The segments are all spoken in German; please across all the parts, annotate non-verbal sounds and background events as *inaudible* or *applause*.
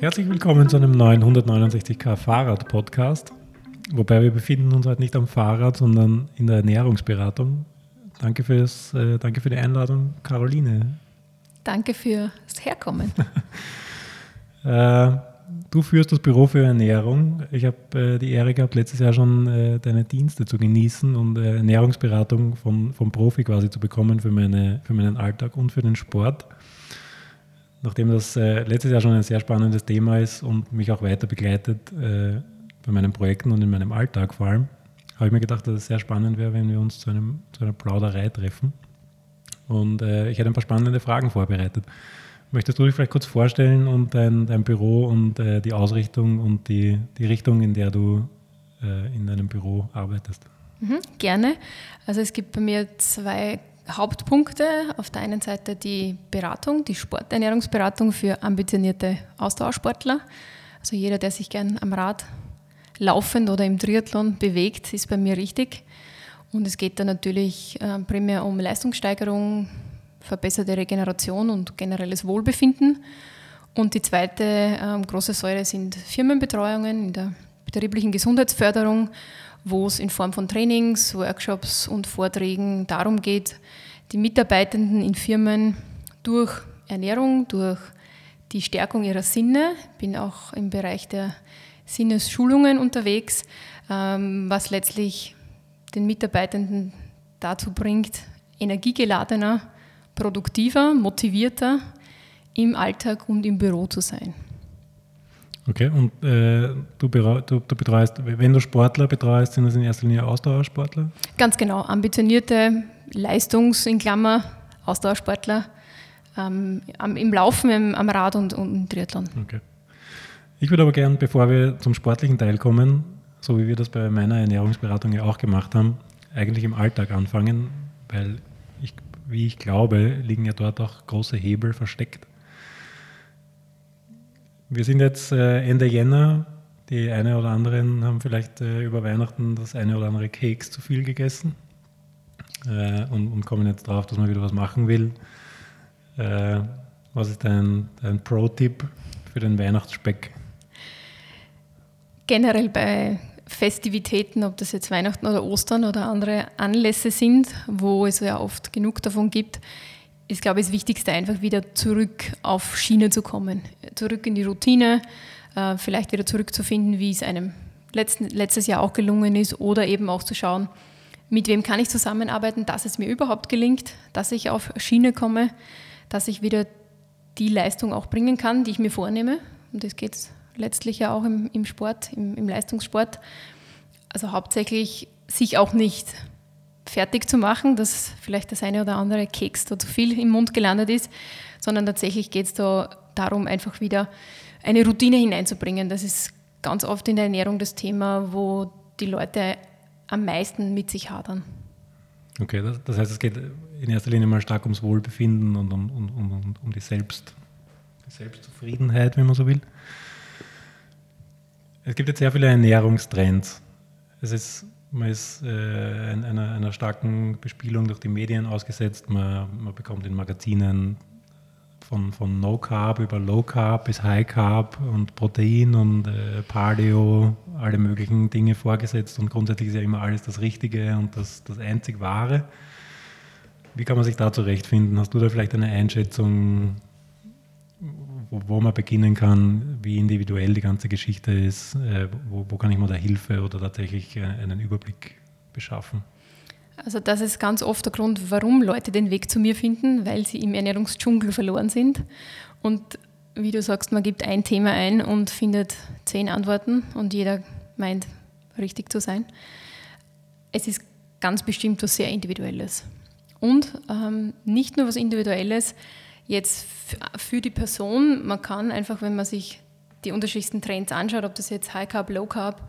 Herzlich willkommen zu einem neuen 169k Fahrrad-Podcast. Wobei wir befinden uns heute nicht am Fahrrad, sondern in der Ernährungsberatung. Danke, fürs, äh, danke für die Einladung, Caroline. Danke fürs Herkommen. *laughs* äh, du führst das Büro für Ernährung. Ich habe äh, die Ehre gehabt, letztes Jahr schon äh, deine Dienste zu genießen und äh, Ernährungsberatung von, vom Profi quasi zu bekommen für, meine, für meinen Alltag und für den Sport. Nachdem das äh, letztes Jahr schon ein sehr spannendes Thema ist und mich auch weiter begleitet äh, bei meinen Projekten und in meinem Alltag vor allem, habe ich mir gedacht, dass es sehr spannend wäre, wenn wir uns zu, einem, zu einer Plauderei treffen. Und äh, ich hätte ein paar spannende Fragen vorbereitet. Möchtest du dich vielleicht kurz vorstellen und dein, dein Büro und äh, die Ausrichtung und die, die Richtung, in der du äh, in deinem Büro arbeitest? Mhm, gerne. Also es gibt bei mir zwei Hauptpunkte. Auf der einen Seite die Beratung, die Sporternährungsberatung für ambitionierte Ausdauersportler. Also jeder, der sich gern am Rad laufend oder im Triathlon bewegt, ist bei mir richtig. Und es geht da natürlich äh, primär um Leistungssteigerung, verbesserte Regeneration und generelles Wohlbefinden. Und die zweite äh, große Säule sind Firmenbetreuungen in der betrieblichen Gesundheitsförderung wo es in Form von Trainings, Workshops und Vorträgen darum geht, die Mitarbeitenden in Firmen durch Ernährung, durch die Stärkung ihrer Sinne, bin auch im Bereich der Sinnesschulungen unterwegs, ähm, was letztlich den Mitarbeitenden dazu bringt, energiegeladener, produktiver, motivierter im Alltag und im Büro zu sein. Okay, und äh, du, du, du, betreust, wenn du Sportler betreust, sind das in erster Linie Ausdauersportler? Ganz genau, ambitionierte Leistungs- in Klammer Ausdauersportler ähm, im Laufen, im, am Rad und, und im Triathlon. Okay. Ich würde aber gern, bevor wir zum sportlichen Teil kommen, so wie wir das bei meiner Ernährungsberatung ja auch gemacht haben, eigentlich im Alltag anfangen, weil ich, wie ich glaube, liegen ja dort auch große Hebel versteckt. Wir sind jetzt äh, Ende Jänner. Die eine oder anderen haben vielleicht äh, über Weihnachten das eine oder andere Keks zu viel gegessen äh, und, kommen jetzt drauf, dass man wieder was machen will. was ist dein, dein Pro-Tipp für den Weihnachtsspeck? Generell bei Festivitäten, ob das jetzt Weihnachten oder Ostern oder andere Anlässe sind, wo es ja oft genug davon gibt, ist, glaube ich, das Wichtigste, einfach wieder zurück auf Schiene zu kommen. Zurück in die Routine, äh, vielleicht wieder zurückzufinden, wie es einem letztes Jahr auch gelungen ist oder eben auch zu schauen, mit wem kann ich zusammenarbeiten, dass es mir überhaupt gelingt, dass ich auf Schiene komme, dass ich wieder die Leistung auch bringen kann, die ich mir vornehme. Und das geht letztlich ja auch im, im Sport, im, im Leistungssport. Also hauptsächlich sich auch nicht fertig zu machen, dass vielleicht das eine oder andere Keks da zu viel im Mund gelandet ist, sondern tatsächlich geht es da darum, einfach wieder eine Routine hineinzubringen. Das ist ganz oft in der Ernährung das Thema, wo die Leute am meisten mit sich hadern. Okay, das, das heißt, es geht in erster Linie mal stark ums Wohlbefinden und um, um, um, um die, Selbst, die Selbstzufriedenheit, wenn man so will. Es gibt jetzt sehr viele Ernährungstrends. Es ist man ist äh, einer, einer, starken Bespielung durch die Medien ausgesetzt. Man, man bekommt in Magazinen von, von No Carb über Low Carb bis High Carb und Protein und äh, Paleo, alle möglichen Dinge vorgesetzt und grundsätzlich ist ja immer alles das Richtige und das, das einzig Wahre. Wie kann man sich da zurechtfinden? Hast du da vielleicht eine Einschätzung, wo, man beginnen kann, wie individuell die ganze Geschichte ist, äh, wo, wo, kann ich mir da Hilfe oder tatsächlich äh, einen Überblick beschaffen? Also das ist ganz oft der Grund, warum Leute den Weg zu mir finden, weil sie im Ernährungsdschungel verloren sind. Und wie du sagst, man gibt ein Thema ein und findet zehn Antworten und jeder meint, richtig zu sein. Es ist ganz bestimmt was sehr Individuelles. Und ähm, nicht nur was Individuelles, jetzt für die Person, man kann einfach, wenn man sich die unterschiedlichsten Trends anschaut, ob das jetzt High Carb, Low Carb,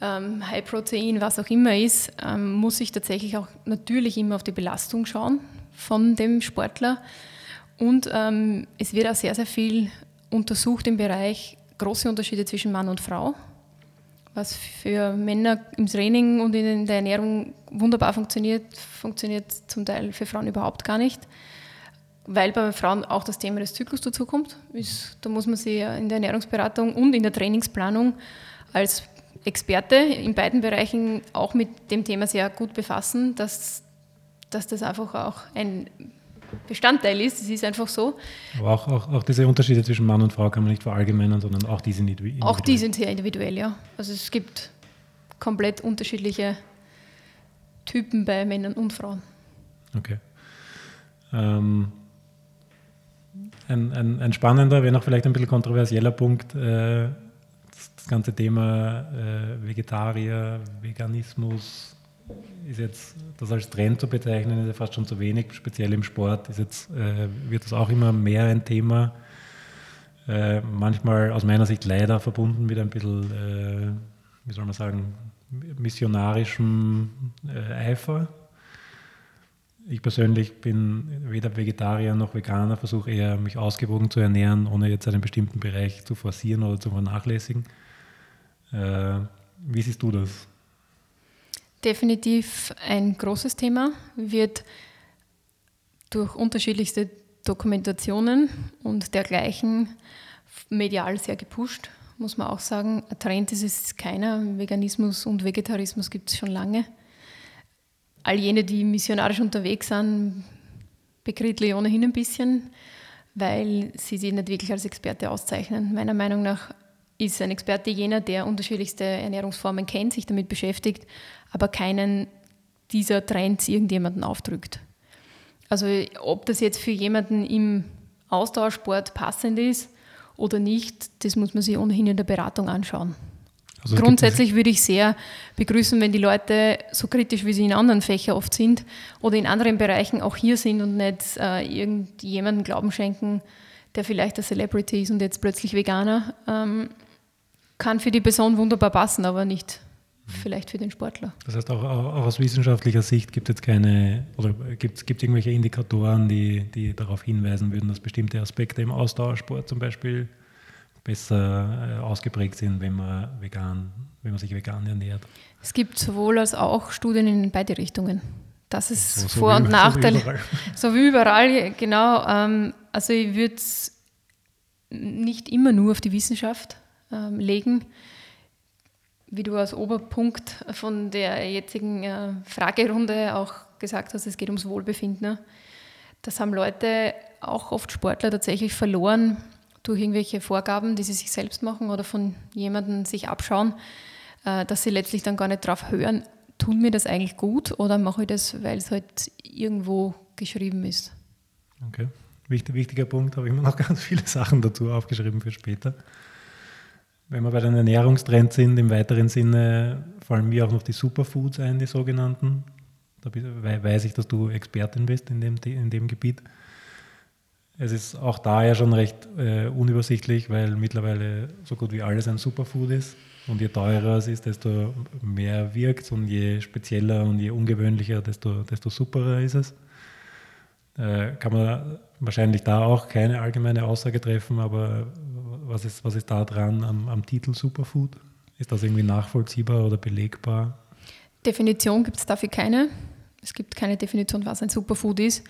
ähm, High Protein, was auch immer ist, ähm, muss ich tatsächlich auch natürlich immer auf die Belastung schauen von dem Sportler. Und ähm, es wird auch sehr, sehr viel untersucht im Bereich große Unterschiede zwischen Mann und Frau, was für Männer im Training und in der Ernährung wunderbar funktioniert, funktioniert zum Teil für Frauen überhaupt gar nicht weil bei Frauen auch das Thema des Zyklus dazukommt. Ist, da muss man sich in der Ernährungsberatung und in der Trainingsplanung als Experte in beiden Bereichen auch mit dem Thema sehr gut befassen, dass, dass das einfach auch ein Bestandteil ist. Es ist einfach so. Aber auch, auch, auch, diese Unterschiede zwischen Mann und Frau kann man nicht verallgemeinern, sondern auch die sind individuell. Auch die sind sehr individuell, ja. Also es gibt komplett unterschiedliche Typen bei Männern und Frauen. Okay. Ähm, ein, ein, ein, spannender, wenn auch vielleicht ein bisschen kontroversieller Punkt, äh, das, ganze Thema äh, Vegetarier, Veganismus, ist jetzt das als Trend zu bezeichnen, ist ja fast schon zu wenig, speziell im Sport ist jetzt, äh, wird das auch immer mehr ein Thema. Äh, manchmal aus meiner Sicht leider verbunden mit ein bisschen, äh, wie soll man sagen, missionarischem äh, Eifer. Ich persönlich bin weder Vegetarier noch Veganer, versuche eher mich ausgewogen zu ernähren, ohne jetzt einen bestimmten Bereich zu forcieren oder zu vernachlässigen. Äh, wie siehst du das? Definitiv ein großes Thema, wird durch unterschiedlichste Dokumentationen und dergleichen medial sehr gepusht, muss man auch sagen. Ein Trend ist es keiner. Veganismus und Vegetarismus gibt es schon lange. All jene, die missionarisch unterwegs sind, bekritle ohnehin ein bisschen, weil sie sich nicht wirklich als Experte auszeichnen. Meiner Meinung nach ist ein Experte jener, der unterschiedlichste Ernährungsformen kennt, sich damit beschäftigt, aber keinen dieser Trends irgendjemanden aufdrückt. Also ob das jetzt für jemanden im Ausdauersport passend ist oder nicht, das muss man sich ohnehin in der Beratung anschauen. Also Grundsätzlich würde ich sehr begrüßen, wenn die Leute so kritisch, wie sie in anderen Fächern oft sind oder in anderen Bereichen auch hier sind und nicht äh, irgendjemandem Glauben schenken, der vielleicht ein Celebrity ist und jetzt plötzlich Veganer. Ähm, kann für die Person wunderbar passen, aber nicht vielleicht für den Sportler. Das heißt, auch, auch aus wissenschaftlicher Sicht gibt es jetzt keine, oder gibt es irgendwelche Indikatoren, die, die darauf hinweisen würden, dass bestimmte Aspekte im Ausdauersport zum Beispiel besser äh, ausgeprägt sind, wenn man vegan, wenn man sich vegan ernährt. Es gibt sowohl als auch Studien in beide Richtungen. Das ist so, so Vor- und Nachteil. So wie überall, *laughs* so wie überall genau. Ähm, also ich würde es nicht immer nur auf die Wissenschaft ähm, legen. Wie du als Oberpunkt von der jetzigen äh, Fragerunde auch gesagt hast, es geht ums Wohlbefinden. Das haben Leute, auch oft Sportler, tatsächlich verloren durch irgendwelche Vorgaben, die sie sich selbst machen oder von jemandem sich abschauen, äh, dass sie letztlich dann gar nicht drauf hören, tun mir das eigentlich gut oder mache ich das, weil es halt irgendwo geschrieben ist. Okay. wichtiger Punkt, habe ich mir noch *laughs* ganz viele Sachen dazu aufgeschrieben für später. Wenn wir bei den Ernährungstrends sind, im weiteren Sinne fallen mir auch noch die Superfoods ein, die sogenannten. Da weiß ich, dass du Expertin bist in dem, in dem Gebiet. Es ist auch da ja schon recht äh, unübersichtlich, weil mittlerweile so gut wie alles ein Superfood ist. Und je teurer es ist, desto mehr wirkt und je spezieller und je ungewöhnlicher, desto, desto superer ist es. Äh, kann man wahrscheinlich da auch keine allgemeine Aussage treffen, aber was ist, was ist da dran am, am Titel Superfood? Ist das irgendwie nachvollziehbar oder belegbar? Definition gibt es dafür keine. Es gibt keine Definition, was ein Superfood ist.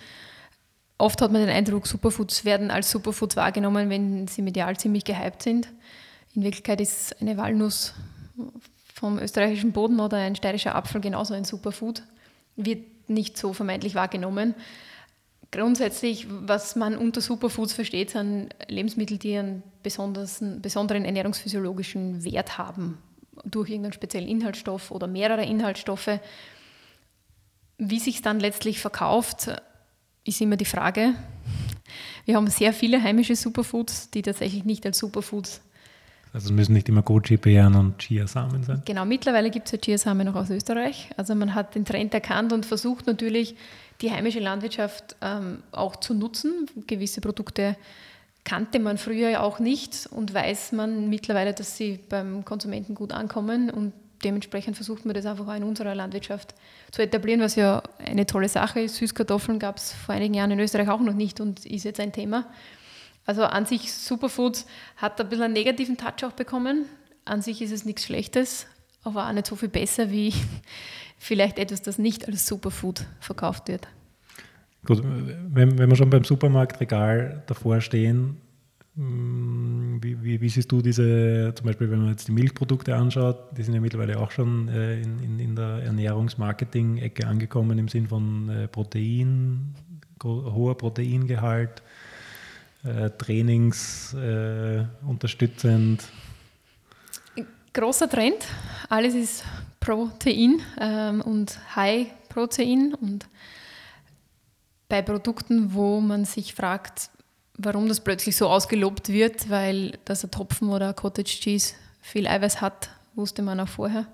Oft hat man den Eindruck, Superfoods werden als Superfoods wahrgenommen, wenn sie medial ziemlich gehypt sind. In Wirklichkeit ist eine Walnuss vom österreichischen Boden oder ein steirischer Apfel genauso ein Superfood. Wird nicht so vermeintlich wahrgenommen. Grundsätzlich, was man unter Superfoods versteht, sind Lebensmittel, die einen besonderen ernährungsphysiologischen Wert haben, durch irgendeinen speziellen Inhaltsstoff oder mehrere Inhaltsstoffe. Wie sich es dann letztlich verkauft, ist immer die Frage. Wir haben sehr viele heimische Superfoods, die tatsächlich nicht als Superfoods also es müssen nicht immer Goji-Beeren und Chiasamen sein. Genau, mittlerweile gibt es ja Chiasamen noch aus Österreich. Also man hat den Trend erkannt und versucht natürlich, die heimische Landwirtschaft ähm, auch zu nutzen. Gewisse Produkte kannte man früher ja auch nicht und weiß man mittlerweile, dass sie beim Konsumenten gut ankommen und dementsprechend versucht man das einfach auch in unserer Landwirtschaft zu etablieren, was ja eine tolle Sache ist. Süßkartoffeln gab es vor einigen Jahren in Österreich auch noch nicht und ist jetzt ein Thema. Also an sich Superfoods hat ein bisschen einen negativen Touch auch bekommen. An sich ist es nichts Schlechtes, aber auch nicht so viel besser wie *laughs* vielleicht etwas, das nicht als Superfood verkauft wird. Gut, wenn, wenn wir schon beim Supermarktregal davor stehen, wie, wie, wie, siehst du diese, zum Beispiel, wenn man jetzt die Milchprodukte anschaut, die sind ja mittlerweile auch schon äh, in, in, in, der Ernährungsmarketing-Ecke angekommen im Sinn von äh, Protein, hoher Proteingehalt, äh, Trainings äh, unterstützend. Großer Trend, alles ist Protein ähm, und High Protein und bei Produkten, wo man sich fragt, warum das plötzlich so ausgelobt wird, weil das ein Topfen oder ein Cottage Cheese viel Eiweiß hat, wusste man auch vorher.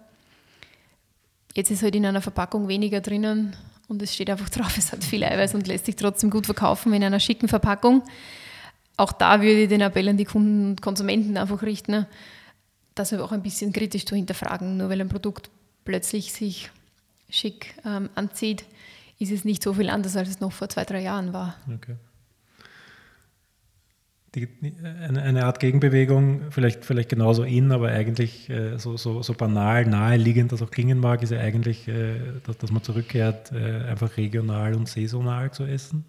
Jetzt ist halt in einer Verpackung weniger drinnen und es steht einfach *laughs* drauf, es hat viel Eiweiß und lässt sich trotzdem gut verkaufen in einer schicken Verpackung. Auch da würde ich den Appell an die Kunden und Konsumenten einfach richten, das auch ein bisschen kritisch zu hinterfragen. Nur weil ein Produkt plötzlich sich schick ähm, anzieht, ist es nicht so viel anders, als es noch vor zwei, drei Jahren war. Okay. Die, eine, eine, Art Gegenbewegung, vielleicht, vielleicht genauso in, aber eigentlich äh, so, so, so, banal, naheliegend das auch klingen mag, ist ja eigentlich, äh, dass, dass man zurückkehrt, äh, einfach regional und saisonal zu essen.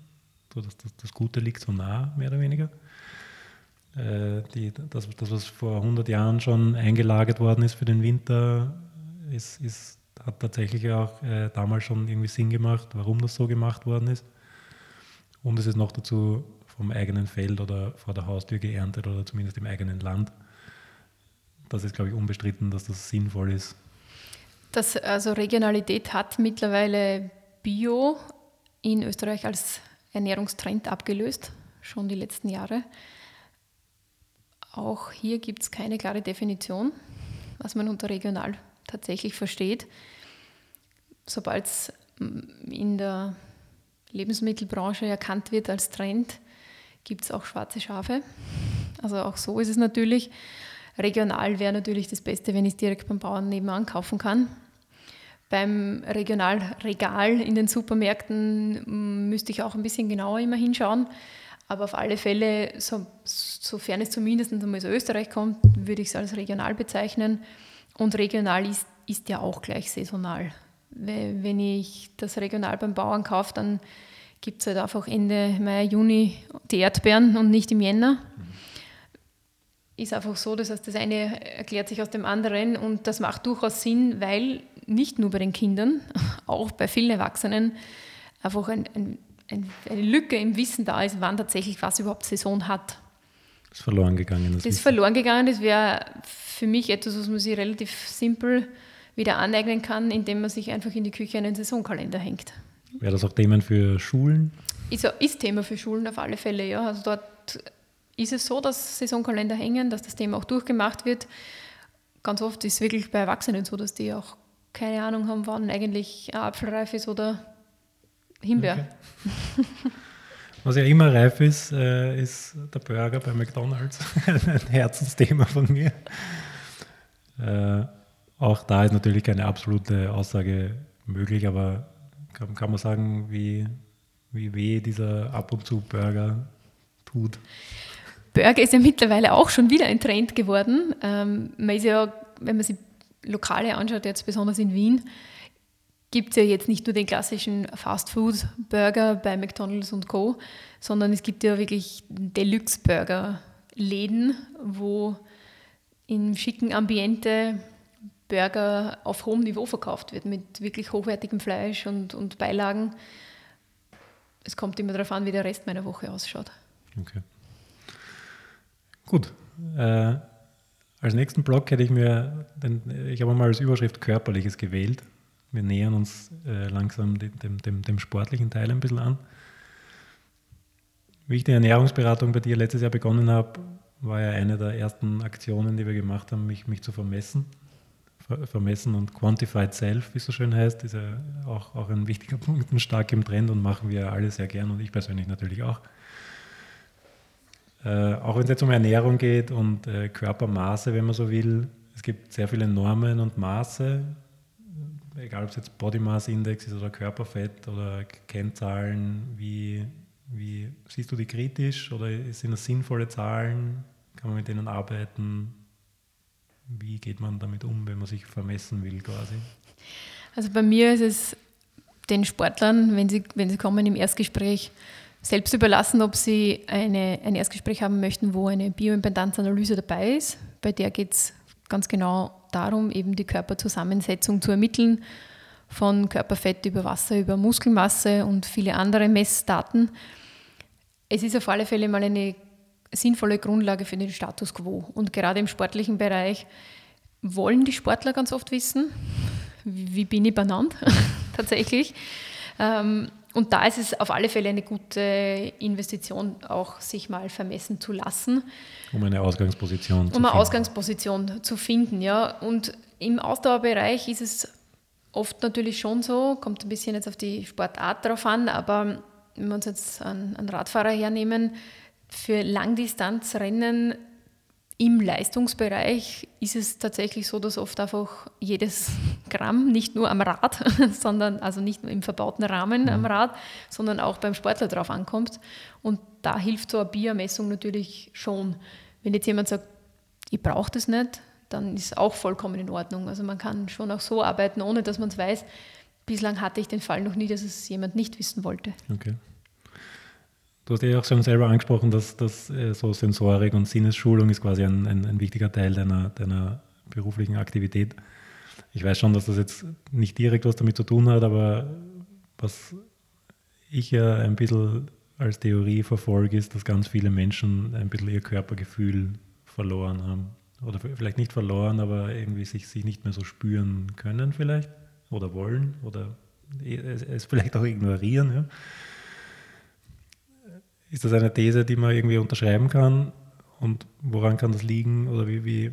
So, dass das, das Gute liegt so nah, mehr oder weniger. Äh, die, das, das, was vor 100 Jahren schon eingelagert worden ist für den Winter, ist, ist hat tatsächlich auch äh, damals schon irgendwie Sinn gemacht, warum das so gemacht worden ist. Und es ist noch dazu vom eigenen Feld oder vor der Haustür geerntet oder zumindest im eigenen Land. Das ist, glaube ich, unbestritten, dass das sinnvoll ist. Das, also Regionalität hat mittlerweile Bio in Österreich als Ernährungstrend abgelöst, schon die letzten Jahre. Auch hier gibt es keine klare Definition, was man unter regional tatsächlich versteht. Sobald es mm, in der Lebensmittelbranche erkannt wird als Trend, gibt es auch schwarze Schafe. Also auch so ist es natürlich. Regional wäre natürlich das Beste, wenn ich es direkt beim Bauern nebenan kaufen kann. Beim Regionalregal in den Supermärkten mm, müsste ich auch ein bisschen genauer immer hinschauen. Aber auf alle Fälle, so, sofern es zumindest einmal aus Österreich kommt, würde ich es als regional bezeichnen. Und regional ist, ist ja auch gleich saisonal. Wenn ich das regional beim Bauern kaufe, dann gibt es halt einfach Ende Mai, Juni die Erdbeeren und nicht im Jänner. Ist einfach so, das heißt, das eine erklärt sich aus dem anderen und das macht durchaus Sinn, weil nicht nur bei den Kindern, *laughs* auch bei vielen Erwachsenen einfach ein, ein, ein, eine Lücke im Wissen da ist, wann tatsächlich was überhaupt Saison hat. Das ist verloren gegangen. Das, das ist verloren gegangen. Das wäre für mich etwas, was man sich relativ simpel wieder aneignen kann, indem man sich einfach in die Küche einen Saisonkalender hängt. Wäre das auch Themen für Schulen? Ist, ist Thema für Schulen auf alle Fälle, ja. Also dort ist es so, dass Saisonkalender hängen, dass das Thema auch durchgemacht wird. Ganz oft ist es wirklich bei Erwachsenen so, dass die auch keine Ahnung haben, wann eigentlich ein Apfelreif ist oder Himbeer. Okay. Was ja immer reif ist, äh, ist der Burger bei McDonalds. *laughs* Ein Herzensthema von mir. Äh, auch da ist natürlich keine absolute Aussage möglich, aber kann, kann man sagen, wie, wie weh dieser ab und zu Burger tut. Burger ist ja mittlerweile auch schon wieder ein Trend geworden. Ähm, man ist ja, wenn man sich Lokale anschaut, jetzt besonders in Wien, gibt es ja jetzt nicht nur den klassischen Fast-Food-Burger bei McDonald's und Co., sondern es gibt ja wirklich Deluxe-Burger-Läden, wo im schicken Ambiente Burger auf hohem Niveau verkauft wird, mit wirklich hochwertigem Fleisch und, und Beilagen. Es kommt immer darauf an, wie der Rest meiner Woche ausschaut. Okay. Gut. Äh, als nächsten Block hätte ich mir, den, ich habe mal als Überschrift Körperliches gewählt wir nähern uns äh, langsam dem, dem, dem, sportlichen Teil ein bisschen an. Wie ich die Ernährungsberatung bei dir letztes Jahr begonnen habe, war ja eine der ersten Aktionen, die wir gemacht haben, mich, mich zu vermessen. Ver, vermessen und Quantified Self, wie es so schön heißt, ist ja auch, auch ein wichtiger *laughs* Punkt und stark im Trend und machen wir alle sehr gern und ich persönlich natürlich auch. Äh, auch wenn es jetzt um Ernährung geht und äh, Körpermaße, wenn man so will, es gibt sehr viele Normen und Maße, egal ob es jetzt Body Mass Index ist oder Körperfett oder Kennzahlen, wie, wie siehst du die kritisch oder sind das sinnvolle Zahlen? Kann man mit denen arbeiten? Wie geht man damit um, wenn man sich vermessen will quasi? Also bei mir ist es den Sportlern, wenn sie, wenn sie kommen im Erstgespräch, selbst überlassen, ob sie eine, ein Erstgespräch haben möchten, wo eine Bioimpedanzanalyse dabei ist. Bei der geht es ganz genau darum, eben die Körperzusammensetzung zu ermitteln, von Körperfett über Wasser, über Muskelmasse und viele andere Messdaten. Es ist auf alle Fälle mal eine sinnvolle Grundlage für den Status quo. Und gerade im sportlichen Bereich wollen die Sportler ganz oft wissen, wie bin ich benannt *laughs* tatsächlich. Ähm, und da ist es auf alle Fälle eine gute Investition, auch sich mal vermessen zu lassen. Um eine Ausgangsposition um zu finden. Um eine Ausgangsposition zu finden, ja. Und im Ausdauerbereich ist es oft natürlich schon so, kommt ein bisschen jetzt auf die Sportart drauf an, aber wenn wir uns jetzt einen, einen Radfahrer hernehmen, für Langdistanzrennen im Leistungsbereich ist es tatsächlich so, dass oft einfach jedes Gramm, nicht nur am Rad, *laughs* sondern also nicht nur im verbauten Rahmen mhm. am Rad, sondern auch beim Sportler drauf ankommt. Und da hilft so eine Biermessung natürlich schon. Wenn jetzt jemand sagt, ich brauche das nicht, dann ist auch vollkommen in Ordnung. Also man kann schon auch so arbeiten, ohne dass man es weiß. Bislang hatte ich den Fall noch nie, dass es jemand nicht wissen wollte. Okay. Du hast ja auch schon selber angesprochen, dass, dass äh, so Sensorik und Sinnesschulung ist quasi ein, ein, ein wichtiger Teil deiner, deiner beruflichen Aktivität. Ich weiß schon, dass das jetzt nicht direkt was damit zu tun hat, aber was ich ja ein bisschen als Theorie verfolge, ist, dass ganz viele Menschen ein bisschen ihr Körpergefühl verloren haben. Oder vielleicht nicht verloren, aber irgendwie sich, sich nicht mehr so spüren können vielleicht oder wollen oder es, es vielleicht auch ignorieren. Ja. Ist das eine These, die man irgendwie unterschreiben kann? Und woran kann das liegen? Oder wie, wie,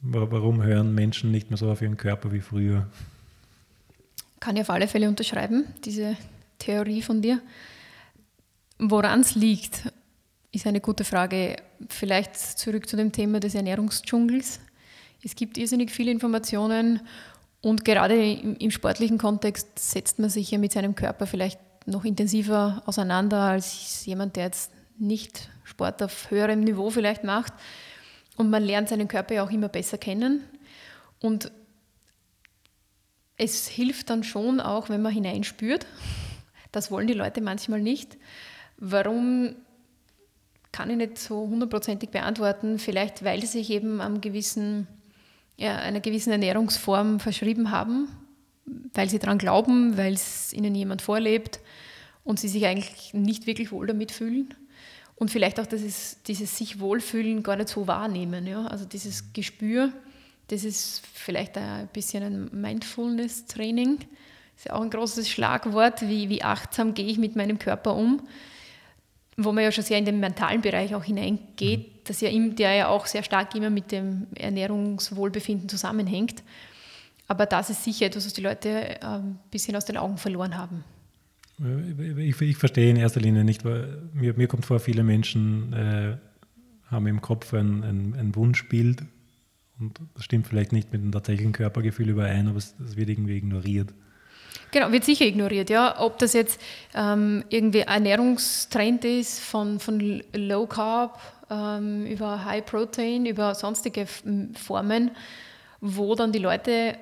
warum hören Menschen nicht mehr so auf ihren Körper wie früher? Kann ich auf alle Fälle unterschreiben, diese Theorie von dir. Woran es liegt, ist eine gute Frage. Vielleicht zurück zu dem Thema des Ernährungsdschungels. Es gibt irrsinnig viele Informationen und gerade im, im sportlichen Kontext setzt man sich ja mit seinem Körper vielleicht noch intensiver auseinander als jemand, der jetzt nicht Sport auf höherem Niveau vielleicht macht. Und man lernt seinen Körper ja auch immer besser kennen. Und es hilft dann schon auch, wenn man hineinspürt. Das wollen die Leute manchmal nicht. Warum kann ich nicht so hundertprozentig beantworten. Vielleicht, weil sie sich eben am gewissen, ja, einer gewissen Ernährungsform verschrieben haben, weil sie daran glauben, weil es ihnen jemand vorlebt und sie sich eigentlich nicht wirklich wohl damit fühlen. Und vielleicht auch dieses, dieses sich wohlfühlen gar nicht so wahrnehmen. Ja? Also dieses Gespür, das ist vielleicht ein bisschen ein Mindfulness-Training. Ist ja auch ein großes Schlagwort, wie, wie achtsam gehe ich mit meinem Körper um, wo man ja schon sehr in den mentalen Bereich auch hineingeht, mhm. dass ja, der ja auch sehr stark immer mit dem Ernährungswohlbefinden zusammenhängt. Aber das ist sicher etwas, was die Leute ein ähm, bisschen aus den Augen verloren haben. Ich, ich, verstehe in erster Linie nicht, weil mir, mir kommt vor, viele Menschen äh, haben im Kopf ein, ein, ein, Wunschbild und das stimmt vielleicht nicht mit dem tatsächlichen Körpergefühl überein, aber es, es wird irgendwie ignoriert. Genau, wird sicher ignoriert, ja. Ob das jetzt ähm, irgendwie Ernährungstrend ist von, von Low Carb ähm, über High Protein, über sonstige Formen, wo dann die Leute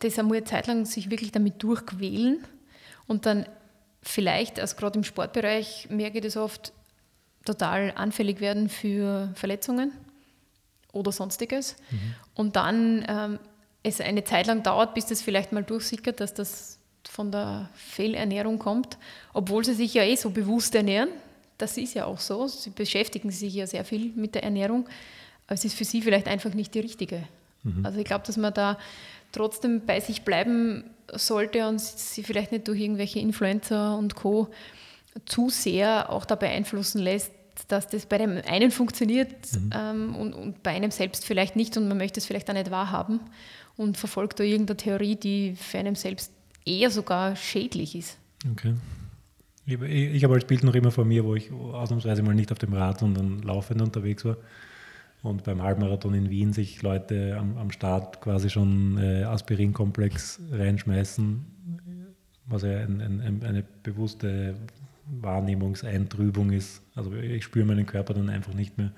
das einmal eine Zeit lang sich wirklich damit durchquälen und dann vielleicht, also gerade im Sportbereich, merke ich das oft, total anfällig werden für Verletzungen oder sonstiges. Mhm. Und dann ähm, es eine Zeit lang dauert, bis das vielleicht mal durchsickert, dass das von der Fehlernährung kommt, obwohl sie sich ja eh so bewusst ernähren. Das ist ja auch so. Sie beschäftigen sich ja sehr viel mit der Ernährung, aber es ist für sie vielleicht einfach nicht die richtige. Mhm. Also ich glaube, dass man da trotzdem bei sich bleiben sollte und sie vielleicht nicht durch irgendwelche Influencer und Co. zu sehr auch da beeinflussen lässt, dass das bei dem einen funktioniert mhm. ähm, und, und, bei einem selbst vielleicht nicht und man möchte es vielleicht auch nicht wahrhaben und verfolgt da irgendeine Theorie, die für einen selbst eher sogar schädlich ist. Okay. Ich, ich habe als Bild noch immer vor mir, wo ich ausnahmsweise mal nicht auf dem Rad, sondern laufend unterwegs war und beim Halbmarathon in Wien sich Leute am, am Start quasi schon äh, Aspirinkomplex reinschmeißen, was ja ein, ein, eine bewusste Wahrnehmungseintrübung ist. Also ich spüre meinen Körper dann einfach nicht mehr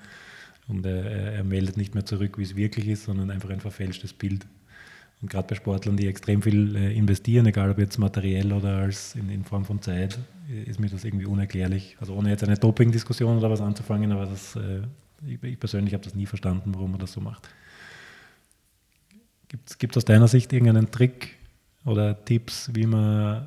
und er, er meldet nicht mehr zurück, wie es wirklich ist, sondern einfach ein verfälschtes Bild. Und gerade bei Sportlern, die extrem viel äh, investieren, egal ob jetzt materiell oder als in, in, Form von Zeit, ist mir das irgendwie unerklärlich. Also ohne jetzt eine Doping-Diskussion oder was anzufangen, aber das, äh, ich, ich, persönlich habe das nie verstanden, warum man das so macht. Gibt es aus deiner Sicht irgendeinen Trick oder Tipps, wie man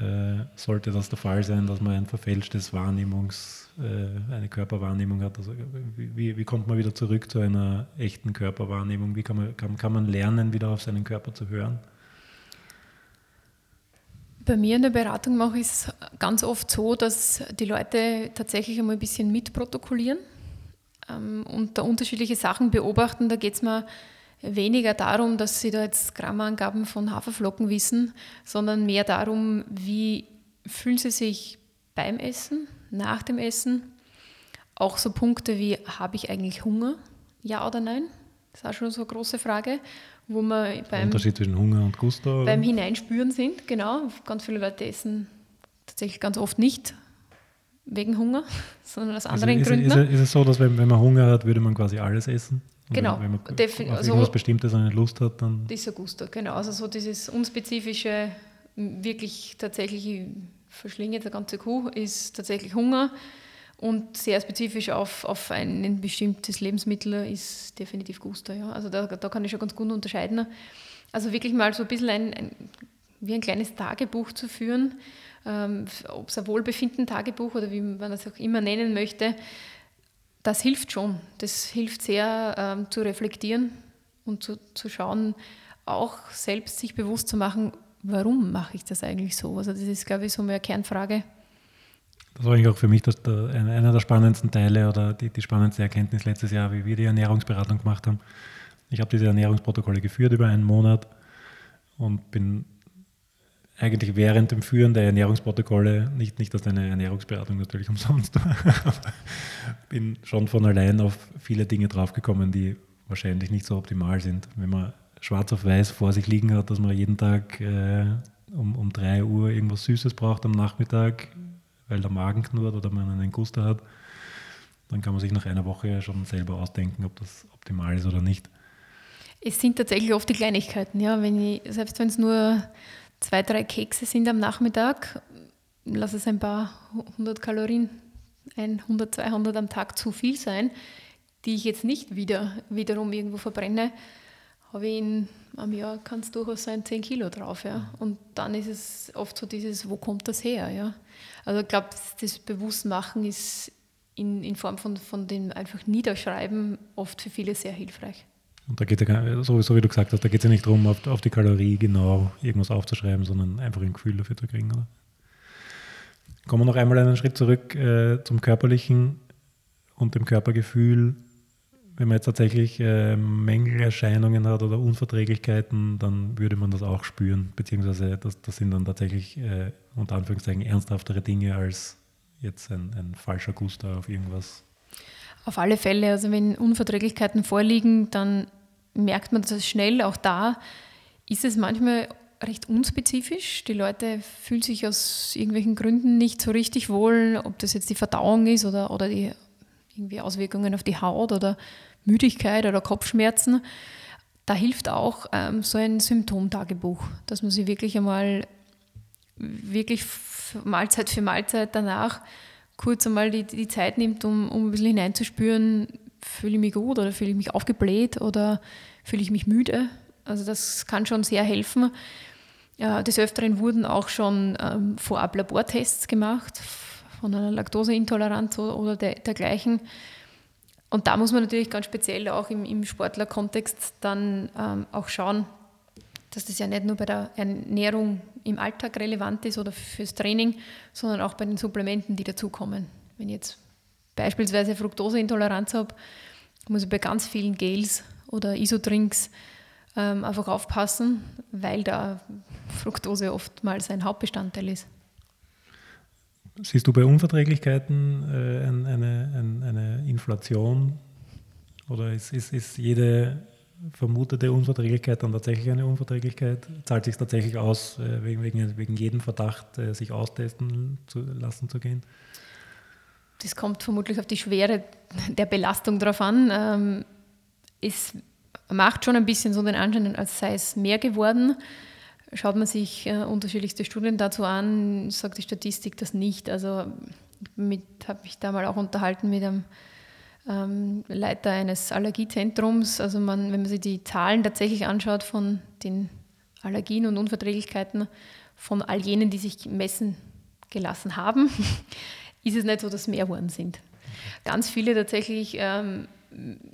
äh, sollte das der Fall sein, dass man ein verfälschtes Wahrnehmungs, äh, eine Körperwahrnehmung hat. Also wie, wie, kommt man wieder zurück zu einer echten Körperwahrnehmung? Wie kann man, kann, kann man lernen, wieder auf seinen Körper zu hören? Bei mir in der Beratung mache ich es ganz oft so, dass die Leute tatsächlich einmal ein bisschen mitprotokollieren ähm, und da unterschiedliche Sachen beobachten. Da geht es mir weniger darum, dass sie da jetzt Grammangaben von Haferflocken wissen, sondern mehr darum, wie fühlen sie sich beim Essen, nach dem Essen. Auch so Punkte wie, habe ich eigentlich Hunger? Ja oder nein? Das ist auch schon so eine große Frage, wo man beim Unterschied zwischen Hunger und Gusto. Beim Hineinspüren sind, genau. Ganz viele Leute essen tatsächlich ganz oft nicht wegen Hunger, *laughs* sondern aus also anderen also Gründen. Ist, ist, es so, dass wenn, wenn man Hunger hat, würde man quasi alles essen? Genau. Wenn, wenn man auf also, Bestimmtes eine Lust hat, dann. Dieser Gusto, genau. Also so dieses unspezifische, wirklich tatsächlich, ich verschlinge der ganze Kuh, ist tatsächlich Hunger. Und sehr spezifisch auf, auf ein bestimmtes Lebensmittel ist definitiv Gusto. Ja. Also da, da kann ich schon ganz gut unterscheiden. Also wirklich mal so ein bisschen ein, ein wie ein kleines Tagebuch zu führen, ob es ein Wohlbefinden-Tagebuch oder wie man das auch immer nennen möchte, das hilft schon. Das hilft sehr ähm, zu reflektieren und zu, zu schauen, auch selbst sich bewusst zu machen, warum mache ich das eigentlich so? Also das ist, glaube ich, so eine Kernfrage. Das war eigentlich auch für mich das, der, einer der spannendsten Teile oder die, die spannendste Erkenntnis letztes Jahr, wie wir die Ernährungsberatung gemacht haben. Ich habe diese Ernährungsprotokolle geführt über einen Monat und bin eigentlich während dem Führen der Ernährungsprotokolle, nicht, nicht dass deine Ernährungsberatung natürlich umsonst war, *laughs* bin schon von allein auf viele Dinge draufgekommen, die wahrscheinlich nicht so optimal sind. Wenn man schwarz auf weiß vor sich liegen hat, dass man jeden Tag äh, um, um 3 Uhr irgendwas Süßes braucht am Nachmittag, weil der Magen knurrt oder man einen Guster hat, dann kann man sich nach einer Woche schon selber ausdenken, ob das optimal ist oder nicht. Es sind tatsächlich oft die Kleinigkeiten, ja. Wenn ich, selbst wenn es nur zwei, drei Kekse sind am Nachmittag, lass es ein paar hundert Kalorien, 100, 200 am Tag zu viel sein, die ich jetzt nicht wieder wiederum irgendwo verbrenne, habe ich in einem Jahr kann es durchaus sein 10 Kilo drauf. Ja. Und dann ist es oft so dieses, wo kommt das her? Ja. Also ich glaube, das Bewusstmachen ist in, in Form von, von dem einfach Niederschreiben oft für viele sehr hilfreich. Und da geht es ja, so, wie du gesagt hast, da geht es ja nicht darum, auf, auf, die Kalorie genau irgendwas aufzuschreiben, sondern einfach ein Gefühl dafür zu kriegen, oder? Kommen wir noch einmal einen Schritt zurück äh, zum Körperlichen und dem Körpergefühl. Wenn man jetzt tatsächlich äh, Mängelerscheinungen hat oder Unverträglichkeiten, dann würde man das auch spüren, beziehungsweise das, das sind dann tatsächlich äh, unter Anführungszeichen ernsthaftere Dinge als jetzt ein, ein falscher Guster auf irgendwas. Auf alle Fälle, also wenn Unverträglichkeiten vorliegen, dann merkt man das schnell. Auch da ist es manchmal recht unspezifisch. Die Leute fühlen sich aus irgendwelchen Gründen nicht so richtig wohl, ob das jetzt die Verdauung ist oder, oder die irgendwie Auswirkungen auf die Haut oder Müdigkeit oder Kopfschmerzen. Da hilft auch ähm, so ein Symptomtagebuch, dass man sich wirklich einmal wirklich Mahlzeit für Mahlzeit danach kurz einmal die, die Zeit nimmt, um, um ein bisschen hineinzuspüren, fühle ich mich gut oder fühle ich mich aufgebläht oder fühle ich mich müde. Also das kann schon sehr helfen. Ja, des Öfteren wurden auch schon ähm, vorab Labortests gemacht von einer Laktoseintoleranz oder der, dergleichen. Und da muss man natürlich ganz speziell auch im, im Sportlerkontext dann ähm, auch schauen, dass das ja nicht nur bei der Ernährung im Alltag relevant ist oder fürs Training, sondern auch bei den Supplementen, die dazukommen. Wenn ich jetzt beispielsweise Fructoseintoleranz habe, muss ich bei ganz vielen Gels oder Isodrinks ähm, einfach aufpassen, weil da Fructose oftmals ein Hauptbestandteil ist. Siehst du bei Unverträglichkeiten äh, eine, eine, eine, Inflation oder ist, ist, ist jede vermutete Unverträglichkeit dann tatsächlich eine Unverträglichkeit? Zahlt sich tatsächlich aus, äh, wegen, wegen, wegen jedem Verdacht äh, sich austesten zu lassen zu gehen? Das kommt vermutlich auf die Schwere der Belastung drauf an. Ähm, ist macht schon ein bisschen so den Anschein, als sei es mehr geworden. Schaut man sich äh, unterschiedlichste Studien dazu an, sagt die Statistik das nicht. Also habe mich da mal auch unterhalten mit einem ähm, Leiter eines Allergiezentrums. Also man, wenn man sich die Zahlen tatsächlich anschaut von den Allergien und Unverträglichkeiten von all jenen, die sich messen gelassen haben, *laughs* ist es nicht so, dass mehr geworden sind. Ganz viele tatsächlich ähm,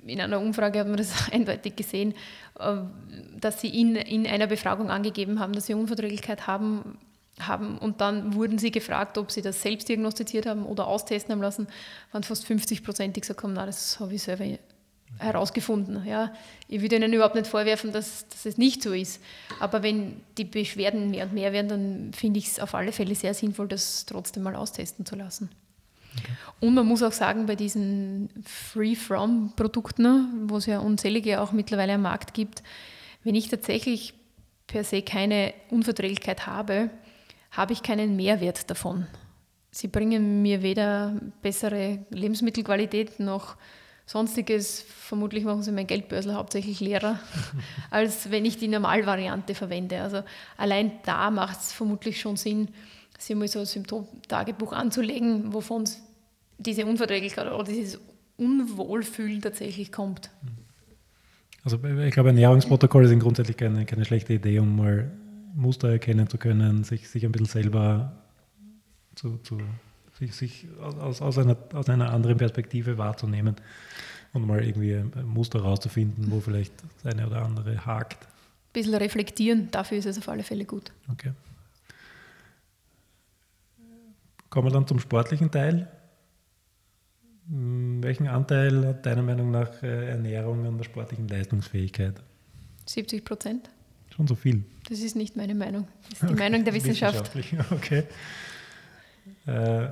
in einer Umfrage hat man das *laughs* eindeutig gesehen, äh, dass sie in, in einer Befragung angegeben haben, dass sie Unverträglichkeit haben, haben und dann wurden sie gefragt, ob sie das selbst diagnostiziert haben oder austesten haben lassen, waren fast 50 Prozent, die gesagt haben, na, das habe ich selber herausgefunden. Ja. Ich würde ihnen überhaupt nicht vorwerfen, dass, dass es nicht so ist. Aber wenn die Beschwerden mehr und mehr werden, dann finde ich es auf alle Fälle sehr sinnvoll, das trotzdem mal austesten zu lassen. Okay. Und man muss auch sagen, bei diesen Free-From-Produkten, wo es ja unzählige auch mittlerweile am Markt gibt, wenn ich tatsächlich per se keine Unverträglichkeit habe, habe ich keinen Mehrwert davon. Sie bringen mir weder bessere Lebensmittelqualität noch sonstiges. Vermutlich machen sie mein Geldbörsel hauptsächlich leerer, *laughs* als wenn ich die Normalvariante verwende. Also allein da macht es vermutlich schon Sinn, sich mal so ein Symptomtagebuch anzulegen, wovon diese Unverträglichkeit oder dieses Unwohlfühlen tatsächlich kommt. Also ich glaube, Ernährungsprotokolle sind grundsätzlich keine, keine schlechte Idee, um mal Muster erkennen zu können, sich, sich ein bisschen selber zu, zu sich, sich aus, aus, einer, aus einer anderen Perspektive wahrzunehmen und mal irgendwie ein Muster rauszufinden, wo vielleicht das eine oder andere hakt. Ein bisschen reflektieren, dafür ist es auf alle Fälle gut. Okay. Kommen wir dann zum sportlichen Teil. Hm, welchen Anteil hat deiner Meinung nach äh, Ernährung an der sportlichen Leistungsfähigkeit? 70 Prozent. Schon so viel. Das ist nicht meine Meinung. Das ist die okay. Meinung der Wissenschaft. *laughs* Okay. Äh,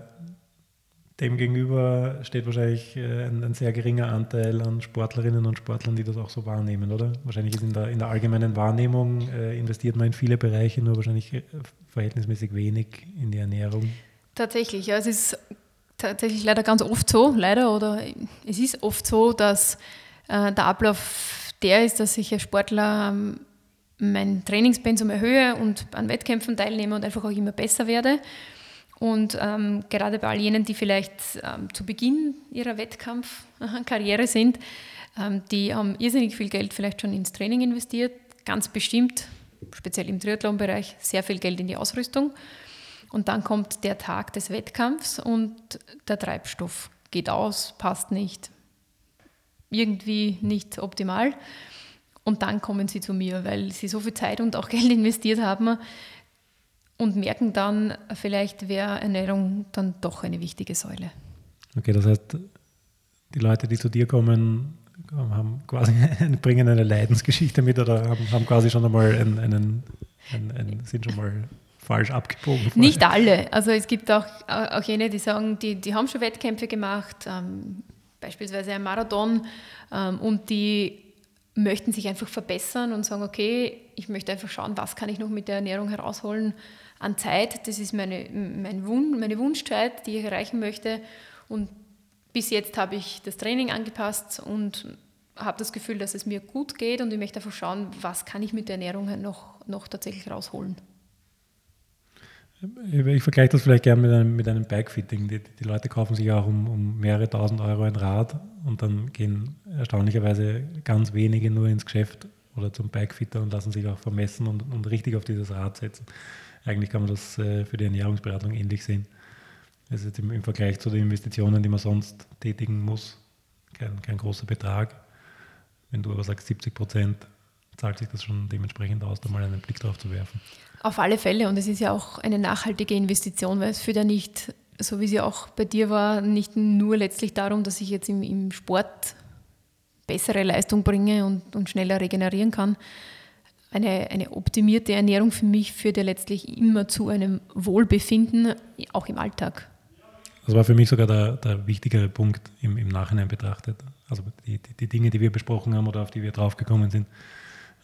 Demgegenüber steht wahrscheinlich äh, ein, ein, sehr geringer Anteil an Sportlerinnen und Sportlern, die das auch so wahrnehmen, oder? Wahrscheinlich ist in der, in der allgemeinen Wahrnehmung äh, investiert man in viele Bereiche, nur wahrscheinlich äh, verhältnismäßig wenig in die Ernährung. Tatsächlich, ja, es ist tatsächlich leider ganz oft so, leider, oder es ist oft so, dass äh, der Ablauf der ist, dass sich ein Sportler ähm, mein Trainingspensum erhöhe und an Wettkämpfen teilnehme und einfach auch immer besser werde. Und ähm, gerade bei all jenen, die vielleicht ähm, zu Beginn ihrer Wettkampfkarriere sind, ähm, die haben irrsinnig viel Geld vielleicht schon ins Training investiert, ganz bestimmt, speziell im Triathlon-Bereich, sehr viel Geld in die Ausrüstung. Und dann kommt der Tag des Wettkampfs und der Treibstoff geht aus, passt nicht, irgendwie nicht optimal. Und dann kommen sie zu mir, weil sie so viel Zeit und auch *laughs* Geld investiert haben und merken dann, vielleicht wäre Ernährung dann doch eine wichtige Säule. Okay, das heißt, die Leute, die zu dir kommen, haben quasi, *laughs* bringen eine Leidensgeschichte mit oder haben, haben quasi schon einmal einen, einen, einen, einen, sind schon mal falsch abgebogen. Vorher. Nicht alle. Also es gibt auch, auch jene, die sagen, die, die haben schon Wettkämpfe gemacht, ähm, beispielsweise ein Marathon, ähm, und die möchten sich einfach verbessern und sagen, okay, ich möchte einfach schauen, was kann ich noch mit der Ernährung herausholen an Zeit. Das ist meine, mein Wun meine Wunschzeit, die ich erreichen möchte. Und bis jetzt habe ich das Training angepasst und habe das Gefühl, dass es mir gut geht und ich möchte einfach schauen, was kann ich mit der Ernährung noch, noch tatsächlich rausholen. Ich vergleiche das vielleicht gerne mit einem, mit einem Bikefitting. Die, die Leute kaufen sich auch um, um mehrere tausend Euro ein Rad und dann gehen erstaunlicherweise ganz wenige nur ins Geschäft oder zum Bikefitter und lassen sich auch vermessen und, und richtig auf dieses Rad setzen. Eigentlich kann man das äh, für die Ernährungsberatung ähnlich sehen. Also im, im, Vergleich zu den Investitionen, die man sonst tätigen muss, kein, kein großer Betrag. Wenn du aber sagst 70 Prozent, zahlt sich das schon dementsprechend aus, da mal einen Blick drauf zu werfen. Auf alle Fälle. Und es ist ja auch eine nachhaltige Investition, weil es führt ja nicht, so wie ja auch bei dir war, nicht nur letztlich darum, dass ich jetzt im, im Sport bessere Leistung bringe und, und schneller regenerieren kann. Eine, eine optimierte Ernährung für mich führt ja letztlich immer zu einem Wohlbefinden, auch im Alltag. Das war für mich sogar der, der wichtigere Punkt im, im Nachhinein betrachtet. Also die, die, die Dinge, die wir besprochen haben oder auf die wir draufgekommen sind,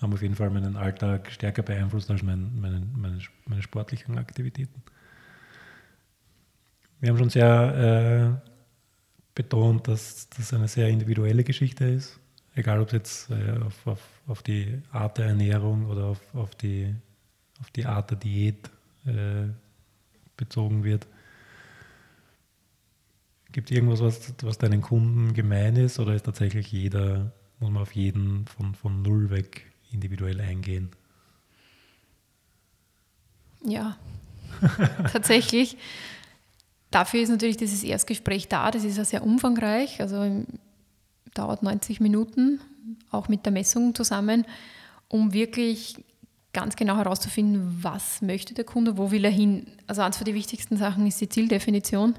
haben auf jeden Fall meinen Alltag stärker beeinflusst als mein, meine, meine, meine sportlichen Aktivitäten. Wir haben schon sehr äh, betont, dass das eine sehr individuelle Geschichte ist, egal ob es jetzt äh, auf, auf, auf, die Art der Ernährung oder auf, auf, die, auf die Art der Diät äh, bezogen wird. Gibt es irgendwas, was, was deinen Kunden gemein ist oder ist tatsächlich jeder, muss man auf jeden von, von null weg individuell eingehen? Ja, *laughs* tatsächlich. Dafür ist natürlich dieses Erstgespräch da, das ist ja sehr umfangreich, also dauert 90 Minuten, auch mit der Messung zusammen, um wirklich ganz genau herauszufinden, was möchte der Kunde, wo will er hin. Also eines der wichtigsten Sachen ist die Zieldefinition,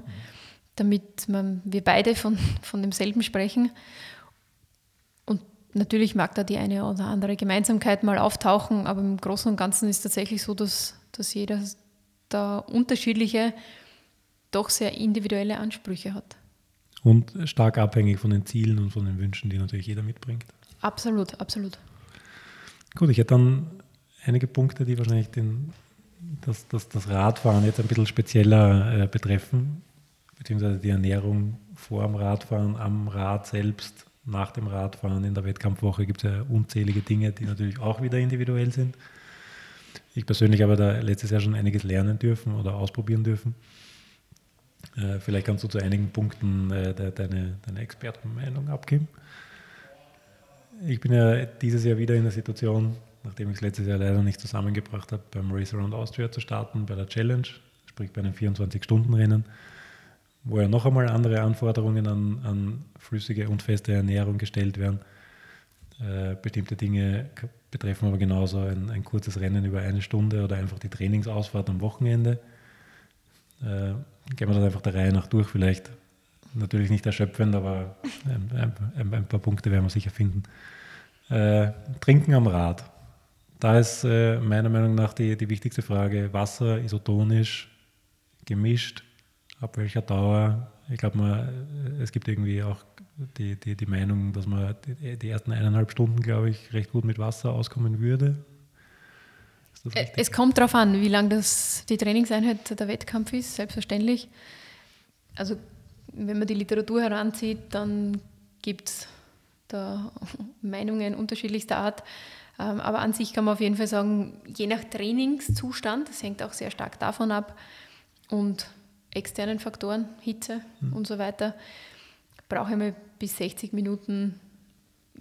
damit man, wir beide von, von demselben sprechen. Natürlich mag da die eine oder andere Gemeinsamkeit mal auftauchen, aber im Großen und Ganzen ist es tatsächlich so, dass, dass jeder da unterschiedliche, doch sehr individuelle Ansprüche hat. Und stark abhängig von den Zielen und von den Wünschen, die natürlich jeder mitbringt. Absolut, absolut. Gut, ich hätte dann einige Punkte, die wahrscheinlich den, das, das, das Radfahren jetzt ein bisschen spezieller äh, betreffen, beziehungsweise die Ernährung vor dem Radfahren, am Rad selbst, nach dem Radfahren, in der Wettkampfwoche gibt es ja unzählige Dinge, die natürlich auch wieder individuell sind. Ich persönlich habe da letztes Jahr schon einiges lernen dürfen oder ausprobieren dürfen. Äh, vielleicht kannst du zu einigen Punkten äh, de, deine, deine Expertenmeinung abgeben. Ich bin ja dieses Jahr wieder in der Situation, nachdem ich es letztes Jahr leider nicht zusammengebracht habe, beim Race Around Austria zu starten, bei der Challenge, sprich bei einem 24-Stunden-Rennen, wo ja noch einmal andere Anforderungen an, an flüssige und feste Ernährung gestellt werden. Äh, bestimmte Dinge betreffen aber genauso ein, ein, kurzes Rennen über eine Stunde oder einfach die Trainingsausfahrt am Wochenende. Äh, gehen wir dann einfach der Reihe nach durch, vielleicht natürlich nicht erschöpfend, aber ein, ein, ein paar Punkte werden wir sicher finden. Äh, Trinken am Rad. Da ist äh, meiner Meinung nach die, die wichtigste Frage, Wasser isotonisch, gemischt, ab welcher Dauer. Ich glaube, es gibt irgendwie auch die, die, die Meinung, dass man die, die ersten eineinhalb Stunden, glaube ich, recht gut mit Wasser auskommen würde. Äh, es kommt darauf an, wie lang das die Trainingseinheit der Wettkampf ist, selbstverständlich. Also wenn man die Literatur heranzieht, dann gibt es da *laughs* Meinungen unterschiedlichster Art. Ähm, aber an sich kann man auf jeden Fall sagen, je nach Trainingszustand, das hängt auch sehr stark davon ab, und externen Faktoren, Hitze mhm. und so weiter, brauche ich mal bis 60 Minuten,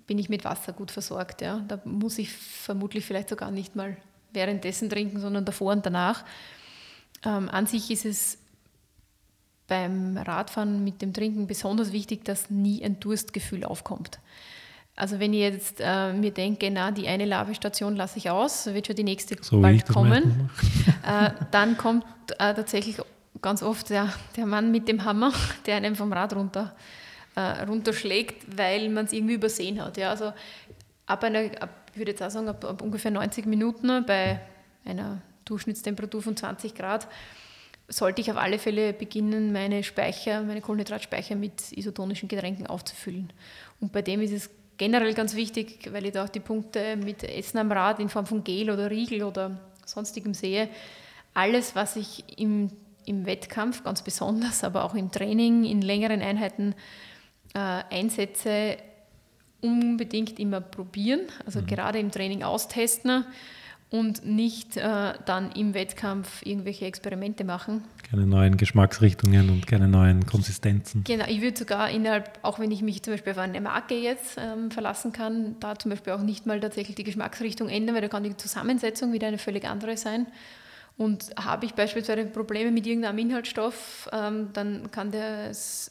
bin ich mit Wasser gut versorgt. Ja. Da muss ich vermutlich vielleicht sogar nicht mal währenddessen trinken, sondern davor und danach. Ähm, an sich ist es beim Radfahren mit dem Trinken besonders wichtig, dass nie ein Durstgefühl aufkommt. Also wenn ich jetzt äh, mir denke, na, die eine Lavestation lasse ich aus, wird schon die nächste so bald kommen, *laughs* äh, dann kommt äh, tatsächlich ganz oft der, der Mann mit dem Hammer, *laughs* der einen vom Rad runter, äh, runterschlägt, weil man es irgendwie übersehen hat. Ja, also ab einer, ab, ich würde jetzt auch sagen, ab, ab ungefähr 90 Minuten bei einer Durchschnittstemperatur von 20 Grad sollte ich auf alle Fälle beginnen, meine Speicher, meine Kohlenhydratspeicher mit isotonischen Getränken aufzufüllen. Und bei dem ist es generell ganz wichtig, weil ich da auch die Punkte mit Essen am Rad in Form von Gel oder Riegel oder sonstigem sehe. Alles, was ich im, im Wettkampf ganz besonders, aber auch im Training, in längeren Einheiten äh, einsetze, unbedingt immer probieren, also mhm. gerade im Training austesten und nicht äh, dann im Wettkampf irgendwelche Experimente machen. Keine neuen Geschmacksrichtungen und keine neuen Konsistenzen. Genau, ich würde sogar innerhalb, auch wenn ich mich zum Beispiel auf eine Marke jetzt ähm, verlassen kann, da zum Beispiel auch nicht mal tatsächlich die Geschmacksrichtung ändern, weil da kann die Zusammensetzung wieder eine völlig andere sein. Und habe ich beispielsweise Probleme mit irgendeinem Inhaltsstoff, ähm, dann kann das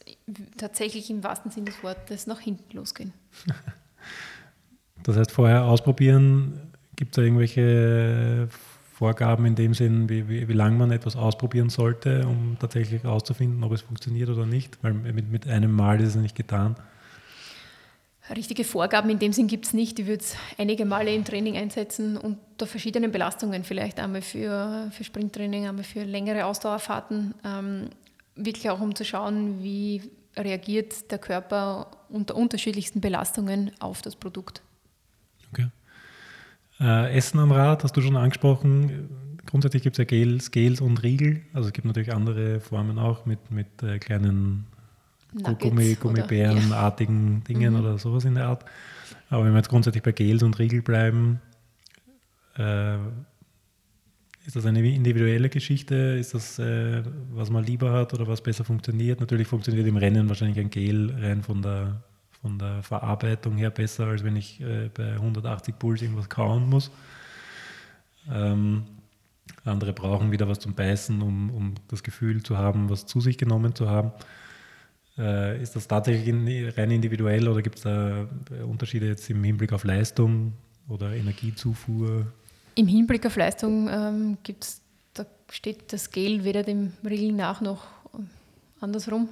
tatsächlich im wahrsten Sinne des Wortes nach hinten losgehen. *laughs* Das heißt, vorher ausprobieren, gibt es da irgendwelche Vorgaben in dem Sinn, wie, wie, wie lange man etwas ausprobieren sollte, um tatsächlich auszufinden, ob es funktioniert oder nicht? Weil mit, mit einem Mal ist es nicht getan. Richtige Vorgaben in dem Sinn gibt es nicht. Ich würde es einige Male im Training einsetzen unter verschiedenen Belastungen, vielleicht einmal für, für Sprinttraining, einmal für längere Ausdauerfahrten, ähm, wirklich auch um zu schauen, wie reagiert der Körper unter unterschiedlichsten Belastungen auf das Produkt. Okay. Äh, Essen am Rad hast du schon angesprochen. Grundsätzlich gibt es ja Gels, Gels und Riegel. Also es gibt natürlich andere Formen auch mit, mit äh, kleinen Gummi, Gummibärenartigen ja. Dingen mhm. oder sowas in der Art. Aber wenn wir jetzt grundsätzlich bei Gels und Riegel bleiben, äh, ist das eine individuelle Geschichte? Ist das, äh, was man lieber hat oder was besser funktioniert? Natürlich funktioniert im Rennen wahrscheinlich ein Gel rein von der, von der Verarbeitung her besser, als wenn ich äh, bei 180 Puls irgendwas kauen muss. Ähm, andere brauchen wieder was zum Beißen, um, um das Gefühl zu haben, was zu sich genommen zu haben. Äh, ist das tatsächlich in, rein individuell oder gibt es da Unterschiede jetzt im Hinblick auf Leistung oder Energiezufuhr? Im Hinblick auf Leistung ähm, gibt's, da steht das Gel weder dem Riegel nach noch andersrum.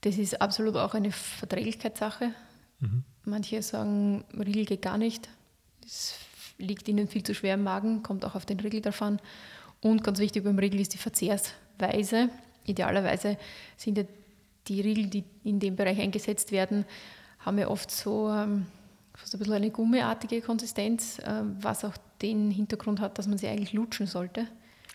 Das ist absolut auch eine Verträglichkeitssache. Mhm. Manche sagen, Riegel geht gar nicht. Das liegt ihnen viel zu schwer im Magen, kommt auch auf den Riegel davon. Und ganz wichtig beim Riegel ist die Verzehrsweise. Idealerweise sind ja die Riegel, die in dem Bereich eingesetzt werden, haben ja oft so ähm, fast ein bisschen eine gummiartige Konsistenz, äh, was auch den Hintergrund hat, dass man sie eigentlich lutschen sollte.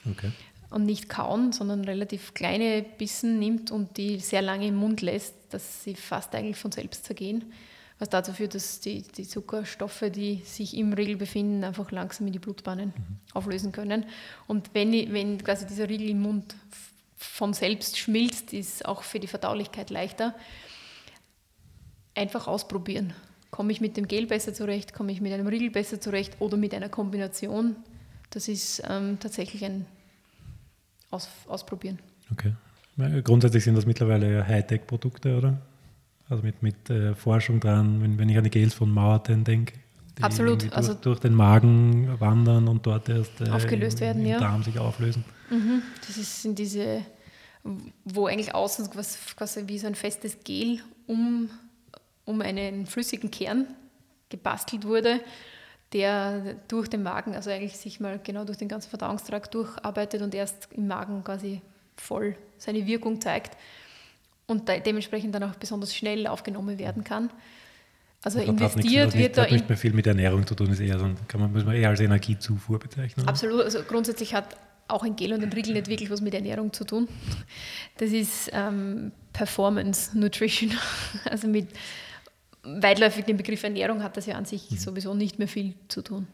Okay. Und nicht kauen, sondern relativ kleine Bissen nimmt und die sehr lange im Mund lässt, dass sie fast eigentlich von selbst zergehen. Was dazu führt, dass die, die Zuckerstoffe, die sich im Riegel befinden, einfach langsam in die Blutbahnen mhm. auflösen können. Und wenn, wenn quasi dieser Riegel im Mund von selbst schmilzt, ist auch für die Verdaulichkeit leichter. Einfach ausprobieren. Komme ich mit dem Gel besser zurecht, komme ich mit einem Riegel besser zurecht oder mit einer Kombination? Das ist ähm, tatsächlich ein Aus Ausprobieren. Okay. Grundsätzlich sind das mittlerweile Hightech-Produkte, oder? Also mit, mit äh, Forschung dran, wenn, wenn ich an die Gels von Mauerten denke. Absolut. Durch, also durch den Magen wandern und dort erst äh, aufgelöst werden, im, im ja. Darm sich auflösen. Mhm. Das ist, sind diese, wo eigentlich außen was, quasi wie so ein festes Gel um, um einen flüssigen Kern gebastelt wurde, der durch den Magen, also eigentlich sich mal genau durch den ganzen Verdauungstrakt durcharbeitet und erst im Magen quasi voll seine Wirkung zeigt und dementsprechend dann auch besonders schnell aufgenommen werden kann. Also investiert wird da. Hat nicht mehr viel mit Ernährung zu tun, ist eher so, kann man, muss man eher als Energiezufuhr bezeichnen. Absolut, also grundsätzlich hat auch ein Gel und ein Riegel nicht wirklich was mit Ernährung zu tun. Das ist ähm, Performance Nutrition. *laughs* Also mit weitläufig dem Begriff Ernährung hat das ja an sich mhm. sowieso nicht mehr viel zu tun.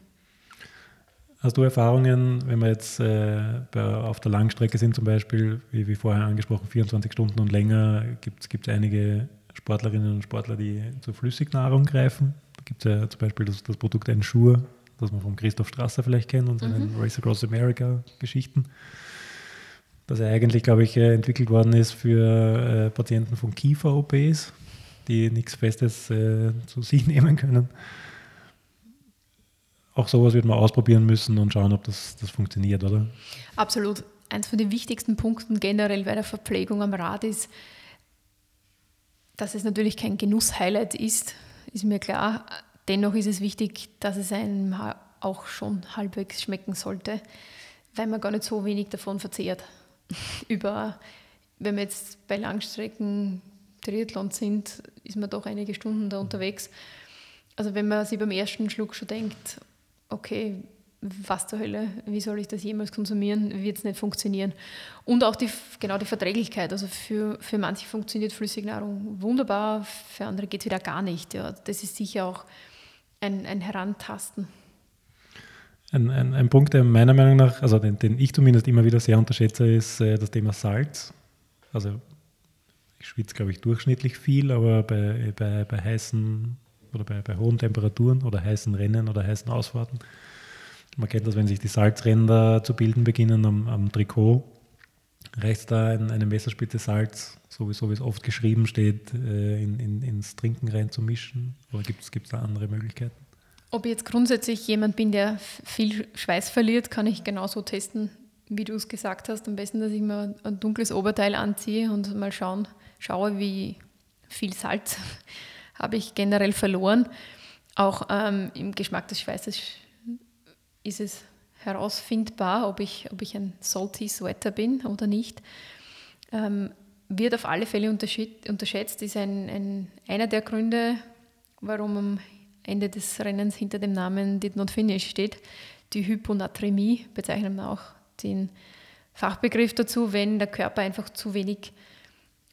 Hast du Erfahrungen, wenn wir jetzt äh, bei, auf der Langstrecke sind, zum Beispiel, wie, wie vorher angesprochen, 24 Stunden und länger, gibt es einige Sportlerinnen und Sportler, die zur Flüssignahrung greifen. Da gibt es ja zum Beispiel das, das Produkt Ensure, das man von Christoph Strasser vielleicht kennt und seinen mhm. Race Across America Geschichten. Das ja eigentlich, glaube ich, äh, entwickelt worden ist für äh, Patienten von Kiefer-OPs, die nichts Festes äh, zu sich *laughs* nehmen können. Auch sowas wird man ausprobieren müssen und schauen, ob das, das funktioniert, oder? Absolut. Eins von den wichtigsten Punkten generell bei der Verpflegung am Rad ist, dass es natürlich kein Genuss-Highlight ist, ist mir klar. Dennoch ist es wichtig, dass es einem auch schon halbwegs schmecken sollte, weil man gar nicht so wenig davon verzehrt. *laughs* Über, wenn wir jetzt bei Langstrecken Triathlon sind, ist man doch einige Stunden da unterwegs. Also wenn man sich beim ersten Schluck schon denkt, okay, was zur Hölle, wie soll ich das jemals konsumieren, wird es nicht funktionieren. Und auch die, genau die Verträglichkeit. Also für, für manche funktioniert Flüssignahrung wunderbar, für andere geht es wieder gar nicht. Ja. Das ist sicher auch ein, ein Herantasten. Ein, ein, ein, Punkt, der meiner Meinung nach, also den, den, ich zumindest immer wieder sehr unterschätze, ist äh, das Thema Salz. Also ich schwitze, glaube ich, durchschnittlich viel, aber bei, bei, bei heißen oder bei, bei hohen Temperaturen oder heißen Rennen oder heißen Ausfahrten man kennt das, wenn sich die Salzränder zu bilden beginnen am, am Trikot. Rechts da in eine Messerspitze Salz, sowieso wie es oft geschrieben steht, äh, in, in, ins Trinken reinzumischen? Oder gibt es da andere Möglichkeiten? Ob ich jetzt grundsätzlich jemand bin, der viel Schweiß verliert, kann ich genauso testen, wie du es gesagt hast. Am besten, dass ich mir ein dunkles Oberteil anziehe und mal schauen, schaue, wie viel Salz *laughs* habe ich generell verloren. Auch ähm, im Geschmack des Schweißes ist es herausfindbar, ob ich, ob ich ein salty Sweater bin oder nicht. Ähm, wird auf alle Fälle unterschätzt, ist ein, ein, einer der Gründe, warum am Ende des Rennens hinter dem Namen Did Not Finish steht. Die Hyponatremie bezeichnet man auch den Fachbegriff dazu, wenn der Körper einfach zu wenig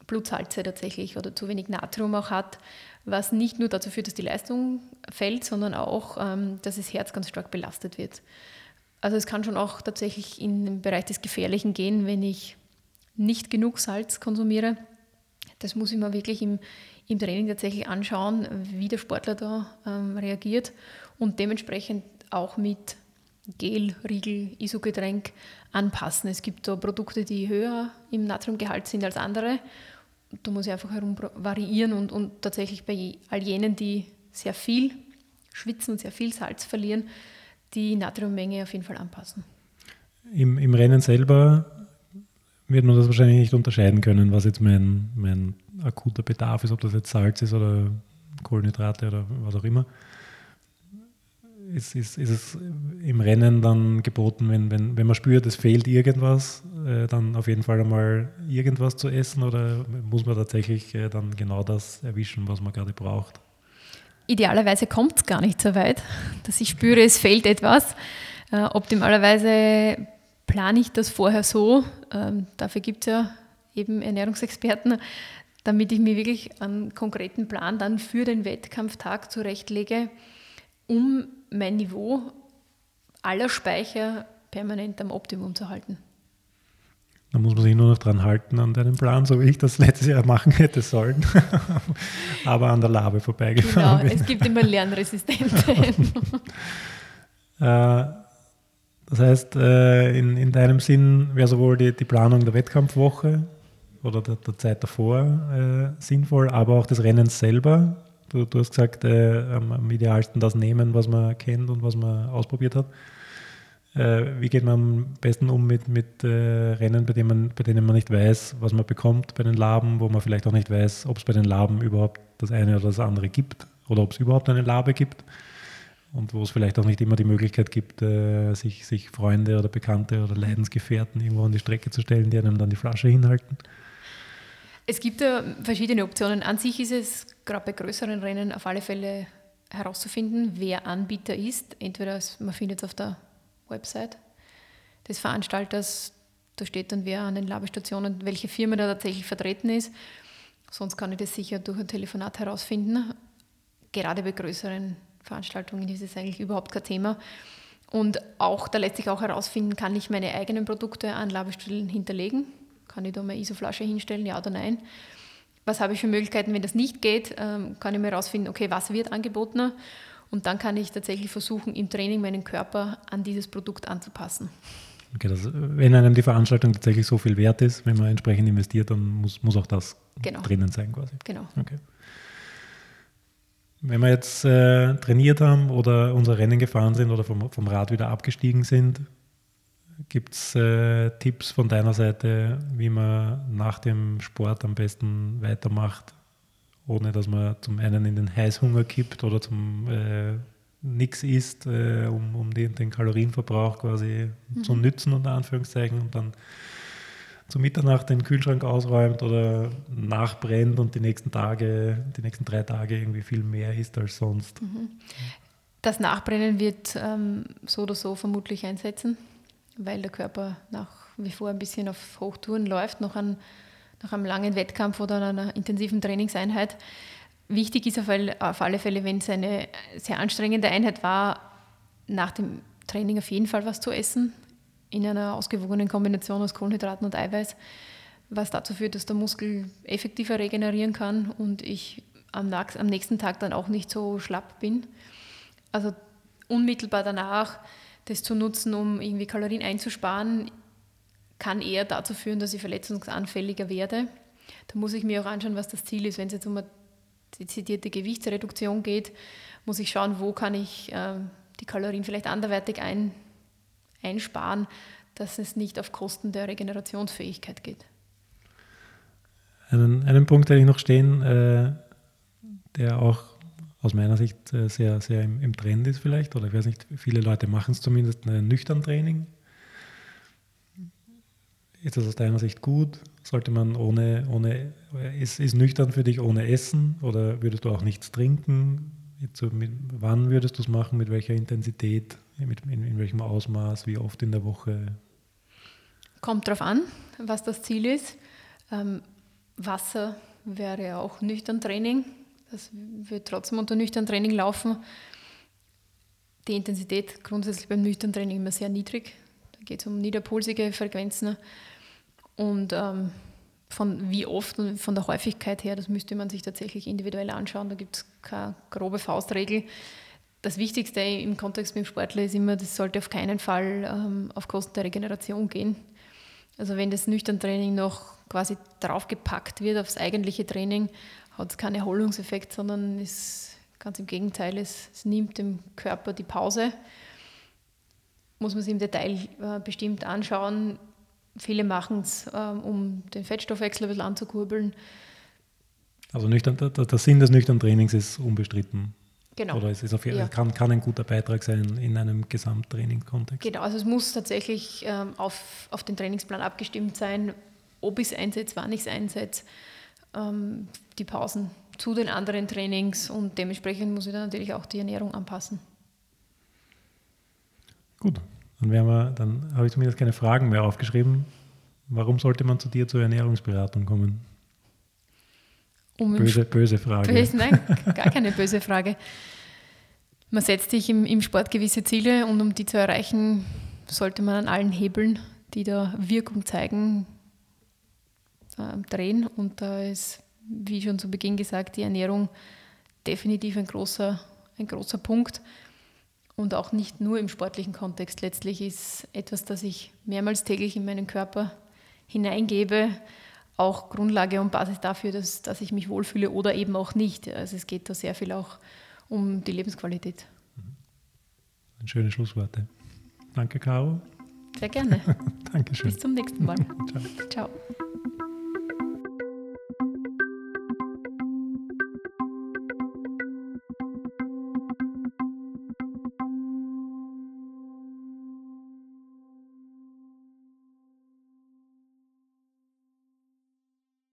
Blutsalze tatsächlich oder zu wenig Natrium auch hat, was nicht nur dazu führt, dass die Leistung fällt, sondern auch, ähm, dass das Herz ganz stark belastet wird. Also es kann schon auch tatsächlich in den Bereich des Gefährlichen gehen, wenn ich nicht genug Salz konsumiere. Das muss ich mir wirklich im, im Training tatsächlich anschauen, wie der Sportler da ähm, reagiert und dementsprechend auch mit Gel, Riegel, Isogetränk anpassen. Es gibt da Produkte, die höher im Natriumgehalt sind als andere. Da muss ich einfach herum variieren und, und tatsächlich bei all jenen, die sehr viel schwitzen und sehr viel Salz verlieren, die Natriummenge auf jeden Fall anpassen. Im, im Rennen selber wird man das wahrscheinlich nicht unterscheiden können, was jetzt mein, mein akuter Bedarf ist, ob das jetzt Salz ist oder Kohlenhydrate oder was auch immer. Ist, ist, ist es im Rennen dann geboten, wenn, wenn, wenn man spürt, es fehlt irgendwas, äh, dann auf jeden Fall einmal irgendwas zu essen oder muss man tatsächlich äh, dann genau das erwischen, was man gerade braucht? Idealerweise kommt es gar nicht so weit, *laughs* dass ich spüre, es fehlt etwas. Äh, optimalerweise plane ich das vorher so, ähm, dafür gibt es ja eben Ernährungsexperten, damit ich mir wirklich einen konkreten Plan dann für den Wettkampftag zurechtlege, um mein Niveau aller Speicher permanent am Optimum zu halten. Da muss man sich nur noch dran halten an deinem Plan, so wie ich das letztes Jahr machen hätte sollen. *laughs* Aber an der Labe vorbeigefahren. Genau, bin. es gibt immer Lernresistente. *laughs* äh, das heißt, äh, in, in deinem Sinn wäre sowohl die, die Planung der Wettkampfwoche oder der, der Zeit davor äh, sinnvoll, aber auch des Rennens selber. Du, du hast gesagt, äh, am, am, idealsten das nehmen, was man kennt und was man ausprobiert hat. Äh, wie geht man am besten um mit, mit äh, Rennen, bei denen, man, bei denen man nicht weiß, was man bekommt bei den Laben, wo man vielleicht auch nicht weiß, ob es bei den Laben überhaupt das eine oder das andere gibt oder ob es überhaupt eine Labe gibt und wo es vielleicht auch nicht immer die Möglichkeit gibt, äh, sich, sich Freunde oder Bekannte oder Leidensgefährten irgendwo an die Strecke zu stellen, die einem dann die Flasche hinhalten? Es gibt ja verschiedene Optionen. An sich ist es gerade bei größeren Rennen auf alle Fälle herauszufinden, wer Anbieter ist. Entweder man findet es auf der Website des Veranstalters. Da steht dann, wer an den Labestationen, welche Firma da tatsächlich vertreten ist. Sonst kann ich das sicher durch ein Telefonat herausfinden. Gerade bei größeren Veranstaltungen ist es eigentlich überhaupt kein Thema. Und auch, da lässt sich auch herausfinden, kann ich meine eigenen Produkte an Labestellen hinterlegen? Kann ich da meine ISO-Flasche hinstellen, ja oder nein? Was habe ich für Möglichkeiten, wenn das nicht geht? Ähm, kann ich mir herausfinden, okay, was wird angeboten? Und dann kann ich tatsächlich versuchen, im Training meinen Körper an dieses Produkt anzupassen. Okay, das, wenn einem die Veranstaltung tatsächlich so viel wert ist, wenn man entsprechend investiert, dann muss, muss auch das genau. drinnen sein quasi. Genau. Okay. Wenn wir jetzt äh, trainiert haben oder unser Rennen gefahren sind oder vom, vom Rad wieder abgestiegen sind, gibt es äh, Tipps von deiner Seite, wie man nach dem Sport am besten weitermacht? ohne dass man zum einen in den Heißhunger kippt oder zum äh, nichts isst, äh, um, um den, den, Kalorienverbrauch quasi mhm. zu nützen, unter Anführungszeichen, und dann zu Mitternacht den Kühlschrank ausräumt oder nachbrennt und die nächsten Tage, die nächsten drei Tage irgendwie viel mehr isst als sonst. Mhm. Das Nachbrennen wird ähm, so oder so vermutlich einsetzen, weil der Körper nach wie vor ein bisschen auf Hochtouren läuft, noch an nach einem langen Wettkampf oder einer intensiven Trainingseinheit. Wichtig ist auf alle Fälle, wenn es eine sehr anstrengende Einheit war, nach dem Training auf jeden Fall was zu essen, in einer ausgewogenen Kombination aus Kohlenhydraten und Eiweiß, was dazu führt, dass der Muskel effektiver regenerieren kann und ich am, nächsten Tag dann auch nicht so schlapp bin. Also unmittelbar danach das zu nutzen, um irgendwie Kalorien einzusparen, kann eher dazu führen, dass ich verletzungsanfälliger werde. Da muss ich mir auch anschauen, was das Ziel ist. Wenn es jetzt um eine dezidierte Gewichtsreduktion geht, muss ich schauen, wo kann ich äh, die Kalorien vielleicht anderweitig ein, einsparen, dass es nicht auf Kosten der Regenerationsfähigkeit geht. Einen, einen Punkt hätte ich noch stehen, äh, der auch aus meiner Sicht äh, sehr, sehr im, im, Trend ist vielleicht, oder ich weiß nicht, viele Leute machen es zumindest, ein nüchtern Training. Ist das aus deiner Sicht gut? Sollte man ohne, ohne ist, ist nüchtern für dich ohne Essen oder würdest du auch nichts trinken? So mit, wann würdest du es machen? Mit welcher Intensität? Mit, in, in welchem Ausmaß? Wie oft in der Woche? Kommt darauf an, was das Ziel ist. Ähm, Wasser wäre auch nüchtern Training. Das wird trotzdem unter nüchtern Training laufen. Die Intensität grundsätzlich beim nüchtern Training immer sehr niedrig. Da geht es um niederpulsige Frequenzen. Und ähm, von wie oft und von der Häufigkeit her, das müsste man sich tatsächlich individuell anschauen. Da gibt es keine grobe Faustregel. Das Wichtigste im Kontext mit dem Sportler ist immer, das sollte auf keinen Fall ähm, auf Kosten der Regeneration gehen. Also wenn das nüchtern Training noch quasi draufgepackt wird aufs eigentliche Training, hat es keinen Erholungseffekt, sondern ist ganz im Gegenteil, es, es, nimmt dem Körper die Pause. Muss man sich im Detail äh, bestimmt anschauen. Viele machen es, ähm, um den Fettstoffwechsel ein bisschen anzukurbeln. Also nüchtern, der, der Sinn des nüchternen Trainings ist unbestritten. Genau. Oder es ist auf, ja. kann, kann ein guter Beitrag sein in einem Gesamttrainingskontext. Genau, also es muss tatsächlich ähm, auf, auf den Trainingsplan abgestimmt sein, ob ich es einsetze, wann ich es einsetze, ähm, die Pausen zu den anderen Trainings und dementsprechend muss ich dann natürlich auch die Ernährung anpassen. Gut, dann, wir, dann habe ich zumindest keine Fragen mehr aufgeschrieben. Warum sollte man zu dir zur Ernährungsberatung kommen? Um böse, böse Frage. Böse, nein, *laughs* gar keine böse Frage. Man setzt sich im, im Sport gewisse Ziele und um die zu erreichen, sollte man an allen Hebeln, die da Wirkung zeigen, äh, drehen. Und da ist, wie schon zu Beginn gesagt, die Ernährung definitiv ein großer, ein großer Punkt. Und auch nicht nur im sportlichen Kontext. Letztlich ist etwas, das ich mehrmals täglich in meinen Körper hineingebe, auch Grundlage und Basis dafür, dass, dass ich mich wohlfühle oder eben auch nicht. Also es geht da sehr viel auch um die Lebensqualität. Ein schöne Schlussworte. Danke, Caro. Sehr gerne. *laughs* Dankeschön. Bis zum nächsten Mal. *laughs* Ciao. Ciao.